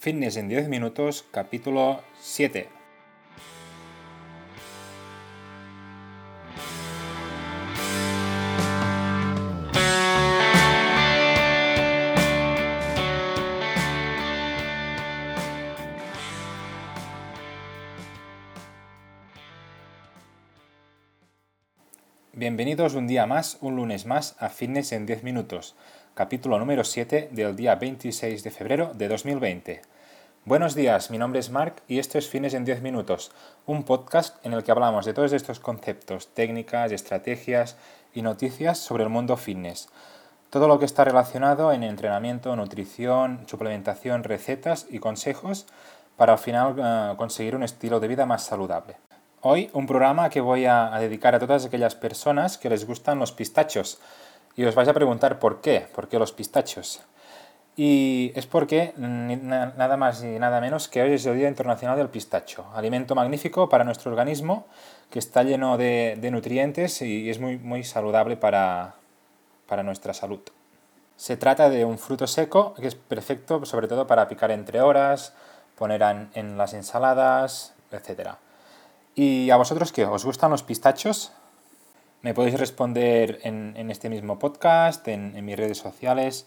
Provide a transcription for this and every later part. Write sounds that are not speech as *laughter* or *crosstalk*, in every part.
Fitness en 10 minutos, capítulo 7. Bienvenidos un día más, un lunes más a Fitness en 10 minutos, capítulo número 7 del día 26 de febrero de 2020. Buenos días, mi nombre es Mark y esto es Fitness en 10 minutos, un podcast en el que hablamos de todos estos conceptos, técnicas, estrategias y noticias sobre el mundo fitness. Todo lo que está relacionado en entrenamiento, nutrición, suplementación, recetas y consejos para al final eh, conseguir un estilo de vida más saludable. Hoy un programa que voy a, dedicar a todas aquellas personas que les gustan los pistachos. Y os vais a preguntar por qué, por qué los pistachos. Y es porque nada más y nada menos que hoy es el Día Internacional del Pistacho, alimento magnífico para nuestro organismo que está lleno de, nutrientes y es muy, muy saludable para, para nuestra salud. Se trata de un fruto seco que es perfecto sobre todo para picar entre horas, poner en, en las ensaladas, etc. ¿Y a vosotros qué? ¿Os gustan los pistachos? Me podéis responder en, este mismo podcast, en, mis redes sociales,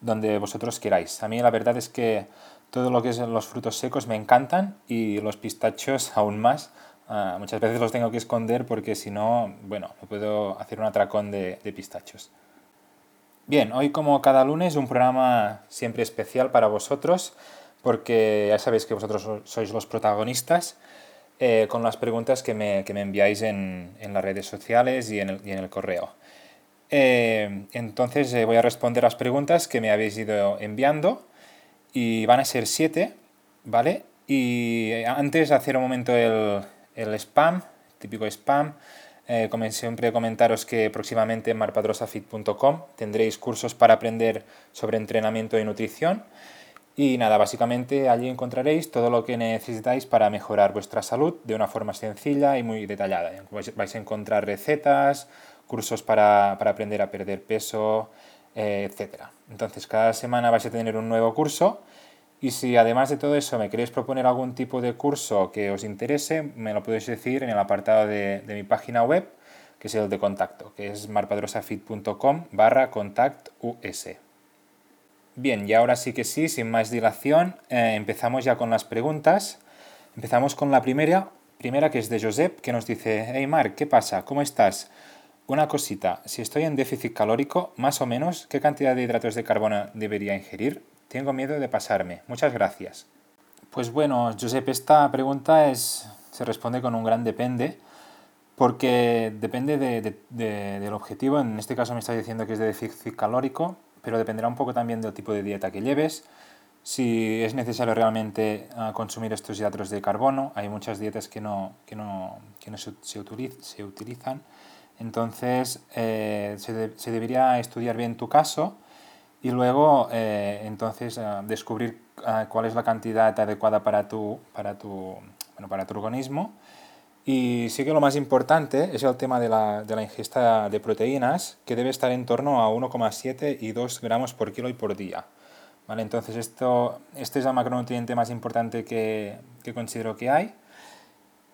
donde vosotros queráis. A mí la verdad es que todo lo que es los frutos secos me encantan y los pistachos *laughs* aún más. Ah, muchas veces los tengo que esconder porque si no, bueno, no puedo hacer un atracón de, de pistachos. Bien, hoy como cada lunes un programa siempre especial para vosotros porque ya sabéis que vosotros sois los protagonistas eh, con las preguntas que me, que me enviáis en, en, las redes sociales y en el, en el correo. Eh, entonces eh, voy a responder las preguntas que me habéis ido enviando y van a ser siete, ¿vale? Y antes de hacer un momento el, el spam, típico spam, como siempre comentaros que próximamente en marpadrosafit.com tendréis cursos para aprender sobre entrenamiento y nutrición y nada, básicamente allí encontraréis todo lo que necesitáis para mejorar vuestra salud de una forma sencilla y muy detallada. Vais a encontrar recetas, cursos para, aprender a perder peso, eh, etc. Entonces cada semana vais a tener un nuevo curso y si además de todo eso me queréis proponer algún tipo de curso que os interese, me lo podéis decir en el apartado de, mi página web, que es el de contacto, que es marpadrosafit.com barra contactus. Bien, y ahora sí que sí, sin más dilación, eh, empezamos ya con las preguntas. Empezamos con la primera, primera que es de Josep, que nos dice, hey Marc, ¿qué pasa? ¿Cómo estás? Una cosita, si estoy en déficit calórico, más o menos, ¿qué cantidad de hidratos de carbono debería ingerir? Tengo miedo de pasarme. Muchas gracias. Pues bueno, Josep, esta pregunta es, se responde con un gran depende, porque depende del objetivo. En este caso me está diciendo que es de déficit calórico, pero dependerá un poco también del tipo de dieta que lleves, si es necesario realmente ah, consumir estos hidratos de carbono. Hay muchas dietas que no, que no, que no se, utilizan. Entonces, eh, se, se, debería estudiar bien tu caso y luego eh, entonces ah, descubrir ah, cuál es la cantidad adecuada para tu, para tu, bueno, para tu organismo y sí que lo más importante es el tema de la, de la ingesta de proteínas, que debe estar en torno a 1,7 y 2 gramos por kilo y por día. ¿Vale? Entonces, esto, este es el macronutriente más importante que, que considero que hay.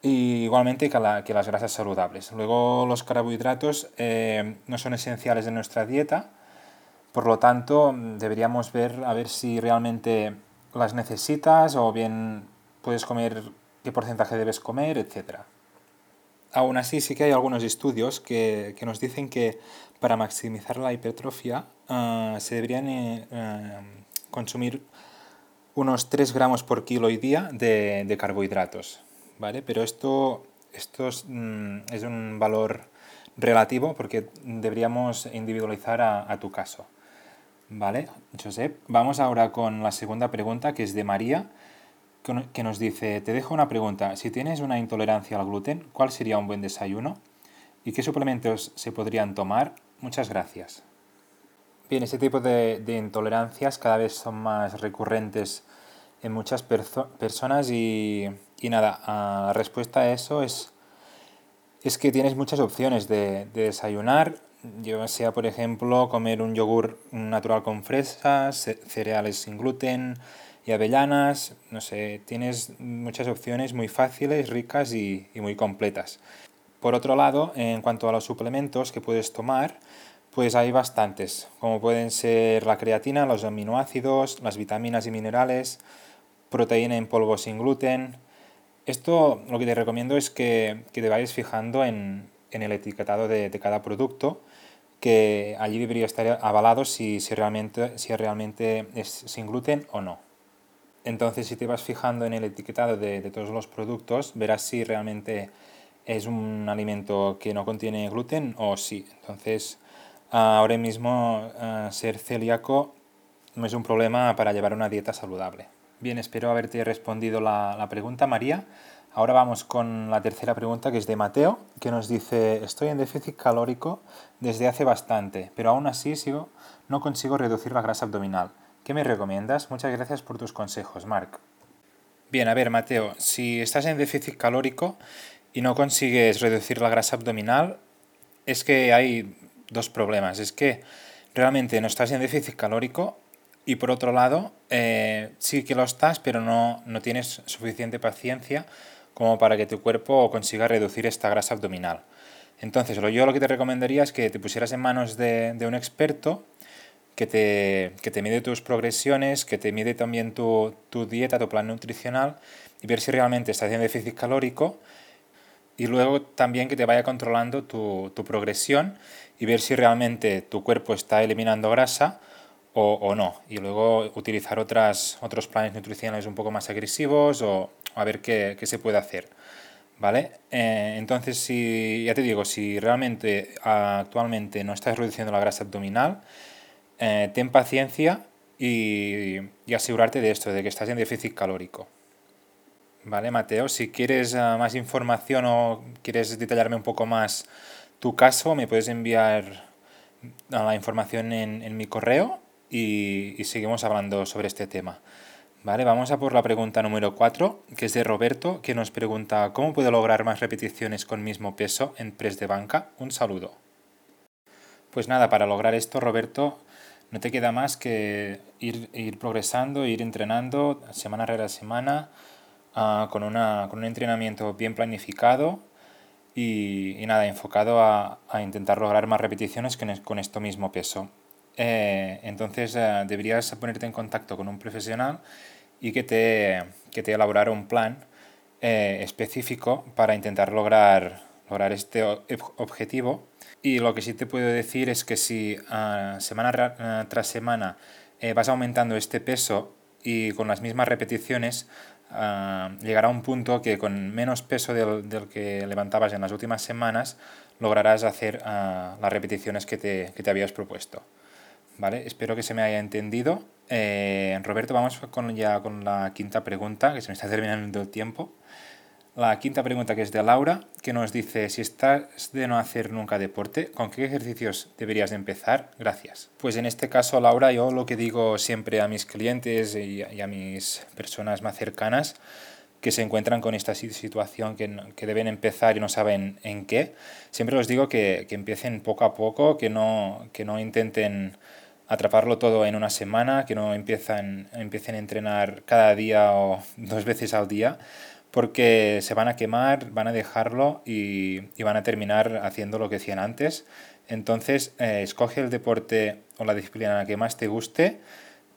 Y igualmente que, la, que, las grasas saludables. Luego, los carbohidratos eh, no son esenciales en nuestra dieta, por lo tanto, deberíamos ver a ver si realmente las necesitas o bien puedes comer qué porcentaje debes comer, etcétera. Aún así, sí que hay algunos estudios que, que nos dicen que para maximizar la hipertrofia uh, se deberían uh, consumir unos 3 gramos por kilo y día de, de carbohidratos. ¿vale? Pero esto, esto es, mm, un valor relativo porque deberíamos individualizar a, a tu caso. ¿Vale, Josep? Vamos ahora con la segunda pregunta que es de María que nos dice, te dejo una pregunta, si tienes una intolerancia al gluten, ¿cuál sería un buen desayuno? ¿Y qué suplementos se podrían tomar? Muchas gracias. Bien, este tipo de, intolerancias cada vez son más recurrentes en muchas personas y, nada, la respuesta a eso es, es que tienes muchas opciones de, de desayunar, yo sea por ejemplo comer un yogur natural con fresas, cereales sin gluten, y avellanas, no sé, tienes muchas opciones muy fáciles, ricas y, muy completas. Por otro lado, en cuanto a los suplementos que puedes tomar, pues hay bastantes, como pueden ser la creatina, los aminoácidos, las vitaminas y minerales, proteína en polvo sin gluten. Esto lo que te recomiendo es que, te vayas fijando en, el etiquetado de, cada producto, que allí debería estar avalado si, realmente, si realmente es sin gluten o no. Entonces, si te vas fijando en el etiquetado de, de todos los productos, verás si realmente es un alimento que no contiene gluten o sí. Entonces, ahora mismo ser celíaco no es un problema para llevar una dieta saludable. Bien, espero haberte respondido la, pregunta, María. Ahora vamos con la tercera pregunta que es de Mateo, que nos dice, estoy en déficit calórico desde hace bastante, pero aún así sigo, no consigo reducir la grasa abdominal. ¿Qué me recomiendas? Muchas gracias por tus consejos, Marc. Bien, a ver, Mateo, si estás en déficit calórico y no consigues reducir la grasa abdominal, es que hay dos problemas. Es que realmente no estás en déficit calórico y por otro lado, eh, sí que lo estás, pero no, no tienes suficiente paciencia como para que tu cuerpo consiga reducir esta grasa abdominal. Entonces, yo lo que te recomendaría es que te pusieras en manos de, un experto que te, que te, mide tus progresiones, que te mide también tu, tu, dieta, tu plan nutricional y ver si realmente estás en déficit calórico y luego también que te vaya controlando tu, tu progresión y ver si realmente tu cuerpo está eliminando grasa o, o, no. Y luego utilizar otras, otros planes nutricionales un poco más agresivos o, a ver qué, qué, se puede hacer. ¿Vale? Eh, entonces, si, ya te digo, si realmente actualmente no estás reduciendo la grasa abdominal, eh, ten paciencia y, y, asegurarte de esto, de que estás en déficit calórico. Vale, Mateo, si quieres uh, más información o quieres detallarme un poco más tu caso, me puedes enviar la información en, en mi correo y, y, seguimos hablando sobre este tema. Vale, vamos a por la pregunta número 4, que es de Roberto, que nos pregunta ¿Cómo puedo lograr más repeticiones con mismo peso en press de banca? Un saludo. Pues nada, para lograr esto, Roberto, no te queda más que ir, ir progresando, ir entrenando semana tras semana, Ah, con, una, con, un entrenamiento bien planificado y, y nada, enfocado a, a, intentar lograr más repeticiones con, con esto mismo peso. Eh, entonces eh, deberías ponerte en contacto con un profesional y que te, que te elaborara un plan eh, específico para intentar lograr, lograr este objetivo. Y lo que sí te puedo decir es que si uh, semana tras semana vas aumentando este peso y con las mismas repeticiones, uh, llegará un punto que con menos peso del, del, que levantabas en las últimas semanas lograrás hacer las repeticiones que te, que te, habías propuesto. ¿Vale? Espero que se me haya entendido. Eh, Roberto, vamos con, ya con la quinta pregunta, que se me está *laughs* terminando el tiempo. La quinta pregunta que es de Laura, que nos dice, si estás de no hacer nunca deporte, ¿con qué ejercicios deberías de empezar? Gracias. Pues en este caso, Laura, yo lo que digo siempre a mis clientes y a mis personas más cercanas que se encuentran con esta situación que, que deben empezar y no saben en qué, siempre les digo que, que empiecen poco a poco, que no, que no intenten atraparlo todo en una semana, que no empiezan, empiecen a entrenar cada día o dos veces al día, porque se van a quemar, van a dejarlo y, y van a terminar haciendo lo que hacían antes. Entonces, eh, escoge el deporte o la disciplina que más te guste,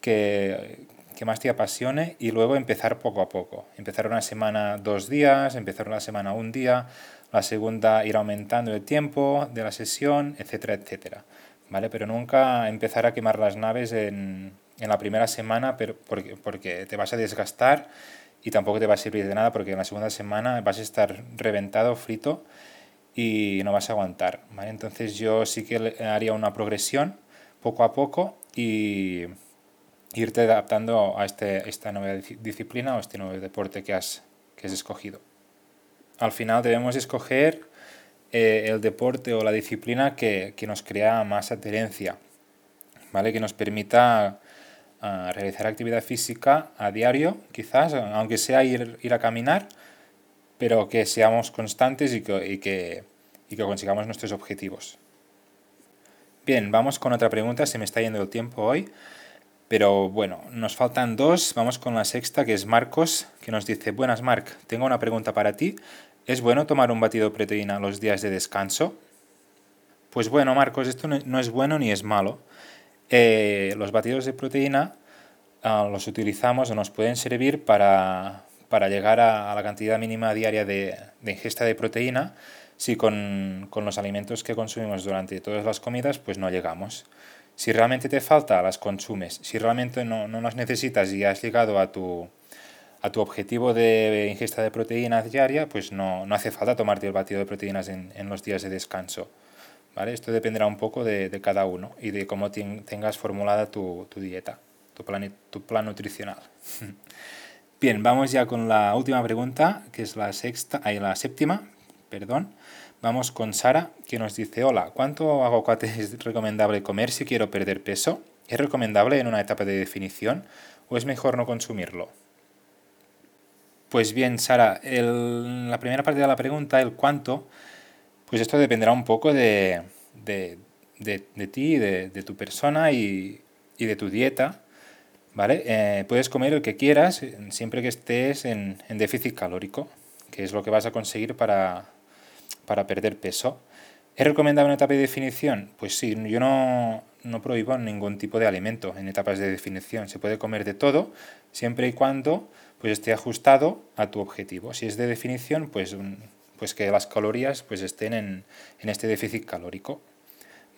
que, que más te apasione y luego empezar poco a poco. Empezar una semana dos días, empezar una semana un día, la segunda ir aumentando el tiempo de la sesión, etcétera, etcétera. ¿Vale? Pero nunca empezar a quemar las naves en, en la primera semana pero porque, porque te vas a desgastar y tampoco te va a servir de nada porque en la segunda semana vas a estar reventado, frito y no vas a aguantar. ¿vale? Entonces yo sí que haría una progresión poco a poco y irte adaptando a este, esta nueva disciplina o este nuevo deporte que has, que has escogido. Al final debemos escoger eh, el deporte o la disciplina que, que, nos crea más adherencia, ¿vale? que nos permita a realizar actividad física a diario, quizás, aunque sea ir, ir a caminar, pero que seamos constantes y que, y que, y que consigamos nuestros objetivos. Bien, vamos con otra pregunta, se me está yendo el tiempo hoy, Pero bueno, nos faltan dos. Vamos con la sexta, que es Marcos, que nos dice, buenas Marc, tengo una pregunta para ti. ¿Es bueno tomar un batido de proteína los días de descanso? Pues bueno, Marcos, esto no es bueno ni es malo. Eh, los batidos de proteína ah, los utilizamos o nos pueden servir para, llegar a, la cantidad mínima diaria de, ingesta de proteína si con, los alimentos que consumimos durante todas las comidas pues no llegamos. Si realmente te falta, las consumes. Si realmente no, las necesitas y has llegado a tu, a tu objetivo de ingesta de proteína diaria, pues no, hace falta tomarte el batido de proteínas en, en los días de descanso. ¿Vale? Esto dependerá un poco de, cada uno y de cómo tengas formulada tu, dieta, tu plan, tu plan nutricional. *laughs* Bien, vamos ya con la última pregunta, que es la sexta, ahí la séptima, perdón. Vamos con Sara, que nos dice, hola, ¿cuánto aguacate es recomendable comer si quiero perder peso? ¿Es recomendable en una etapa de definición o es mejor no consumirlo? Pues bien, Sara, la primera parte de la pregunta, el cuánto, pues esto dependerá un poco de, de, de, ti, de, de, tu persona y, y, de tu dieta. ¿vale? Eh, puedes comer el que quieras siempre que estés en, en, déficit calórico, que es lo que vas a conseguir para, para perder peso. ¿Es recomendable una etapa de definición? Pues sí, yo no, no prohíbo ningún tipo de alimento en etapas de definición. Se puede comer de todo siempre y cuando pues, esté ajustado a tu objetivo. Si es de definición, pues pues que las calorías pues estén en, este déficit calórico.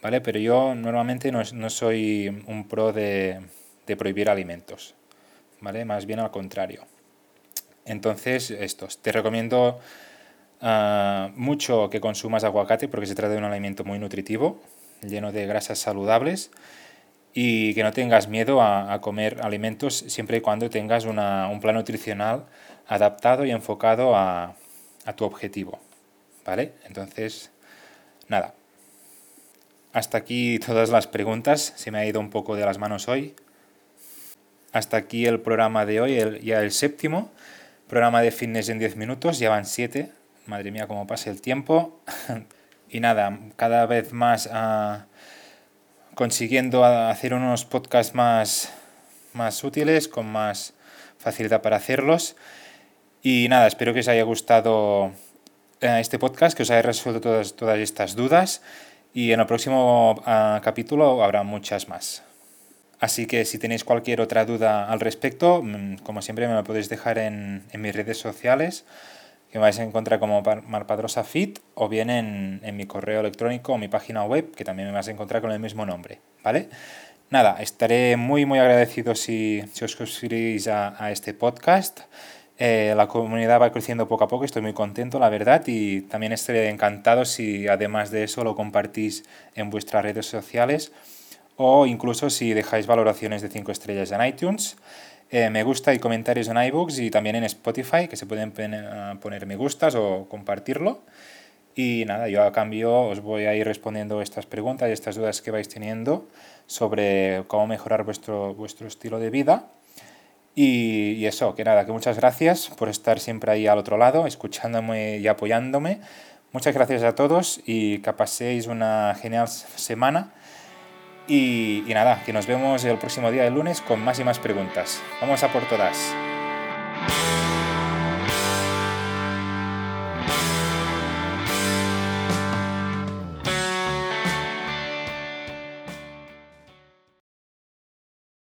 ¿Vale? Pero yo normalmente no, soy un pro de, prohibir alimentos. ¿Vale? Más bien al contrario. Entonces, estos. Te recomiendo ah, mucho que consumas aguacate porque se trata de un alimento muy nutritivo, lleno de grasas saludables y que no tengas miedo a, comer alimentos siempre y cuando tengas un plan nutricional adaptado y enfocado a, a tu objetivo. ¿Vale? Entonces, nada. Hasta aquí todas las preguntas. Se me ha ido un poco de las manos hoy. Hasta aquí el programa de hoy, el, ya el séptimo. Programa de fitness en 10 minutos. Ya van 7. Madre mía, cómo pasa el tiempo. *laughs* y nada, cada vez más ah, consiguiendo hacer unos podcasts más, más útiles, con más facilidad para hacerlos. Y nada, espero que os haya gustado eh, este podcast, que os haya resuelto todas, todas estas dudas y en el próximo ah, capítulo habrá muchas más. Así que si tenéis cualquier otra duda al respecto, mm, como siempre me lo podéis dejar en, en mis redes sociales, que me vais a encontrar como Marpadrosa Fit, o bien en, en, mi correo electrónico o mi página web, que también me vais a encontrar con el mismo nombre, ¿vale? Nada, estaré muy muy agradecido si, si os suscribís a, a este podcast eh, la comunidad va creciendo poco a poco, estoy muy contento, la verdad, y también estaré encantado si además de eso lo compartís en vuestras redes sociales o incluso si dejáis valoraciones de 5 estrellas en iTunes. Eh, me gusta y comentarios en iBooks y también en Spotify, que se pueden eh, poner me gustas o compartirlo. Y nada, yo a cambio os voy a ir respondiendo estas preguntas y estas dudas que vais teniendo sobre cómo mejorar vuestro, vuestro estilo de vida. Y, eso, que nada, que muchas gracias por estar siempre ahí al otro lado, escuchándome y apoyándome. Muchas gracias a todos y que paséis una genial semana. Y, y nada, que nos vemos el próximo día, el lunes, con más y más preguntas. Vamos a por todas.